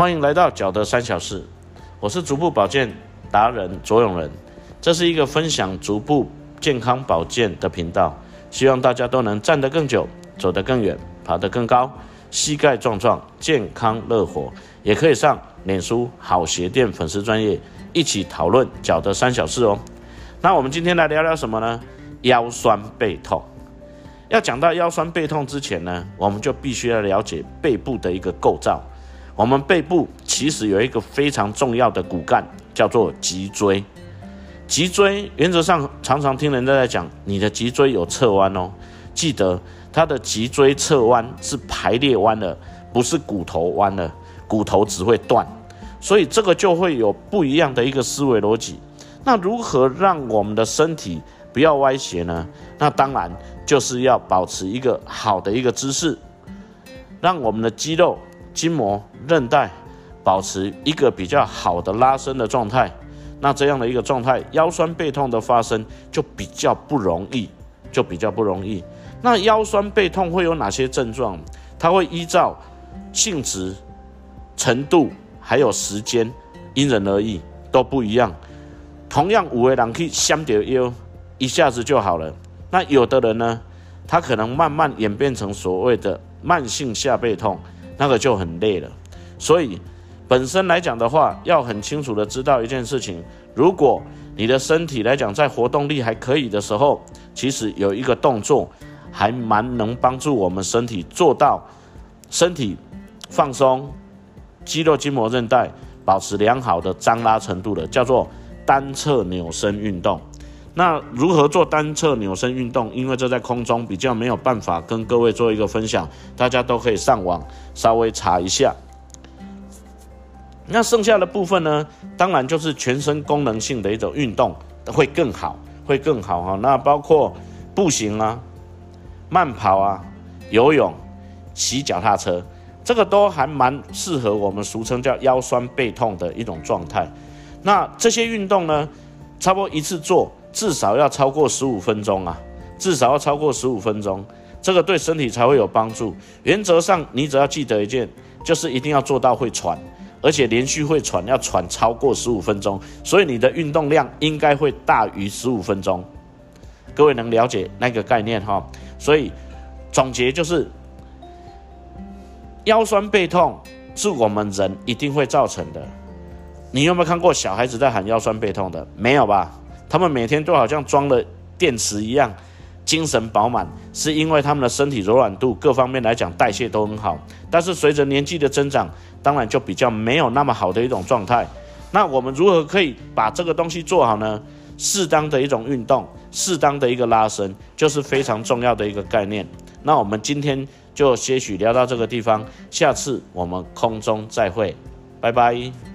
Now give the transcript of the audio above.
欢迎来到脚的三小事，我是足部保健达人左永仁，这是一个分享足部健康保健的频道，希望大家都能站得更久，走得更远，爬得更高，膝盖壮壮，健康乐活，也可以上脸书好鞋店粉丝专业一起讨论脚的三小事哦。那我们今天来聊聊什么呢？腰酸背痛。要讲到腰酸背痛之前呢，我们就必须要了解背部的一个构造。我们背部其实有一个非常重要的骨干，叫做脊椎。脊椎原则上常常听人家在讲，你的脊椎有侧弯哦。记得它的脊椎侧弯是排列弯的，不是骨头弯了，骨头只会断。所以这个就会有不一样的一个思维逻辑。那如何让我们的身体不要歪斜呢？那当然。就是要保持一个好的一个姿势，让我们的肌肉、筋膜、韧带保持一个比较好的拉伸的状态。那这样的一个状态，腰酸背痛的发生就比较不容易，就比较不容易。那腰酸背痛会有哪些症状？它会依照性质、程度还有时间，因人而异，都不一样。同样五位人可以相叠腰，一下子就好了。那有的人呢，他可能慢慢演变成所谓的慢性下背痛，那个就很累了。所以本身来讲的话，要很清楚的知道一件事情：如果你的身体来讲在活动力还可以的时候，其实有一个动作还蛮能帮助我们身体做到身体放松、肌肉、筋膜、韧带保持良好的张拉程度的，叫做单侧扭身运动。那如何做单侧扭身运动？因为这在空中比较没有办法跟各位做一个分享，大家都可以上网稍微查一下。那剩下的部分呢，当然就是全身功能性的一种运动会更好，会更好哈。那包括步行啊、慢跑啊、游泳、骑脚踏车，这个都还蛮适合我们俗称叫腰酸背痛的一种状态。那这些运动呢，差不多一次做。至少要超过十五分钟啊，至少要超过十五分钟，这个对身体才会有帮助。原则上，你只要记得一件，就是一定要做到会喘，而且连续会喘，要喘超过十五分钟。所以你的运动量应该会大于十五分钟。各位能了解那个概念哈？所以总结就是，腰酸背痛是我们人一定会造成的。你有没有看过小孩子在喊腰酸背痛的？没有吧？他们每天都好像装了电池一样，精神饱满，是因为他们的身体柔软度各方面来讲代谢都很好。但是随着年纪的增长，当然就比较没有那么好的一种状态。那我们如何可以把这个东西做好呢？适当的一种运动，适当的一个拉伸，就是非常重要的一个概念。那我们今天就些许聊到这个地方，下次我们空中再会，拜拜。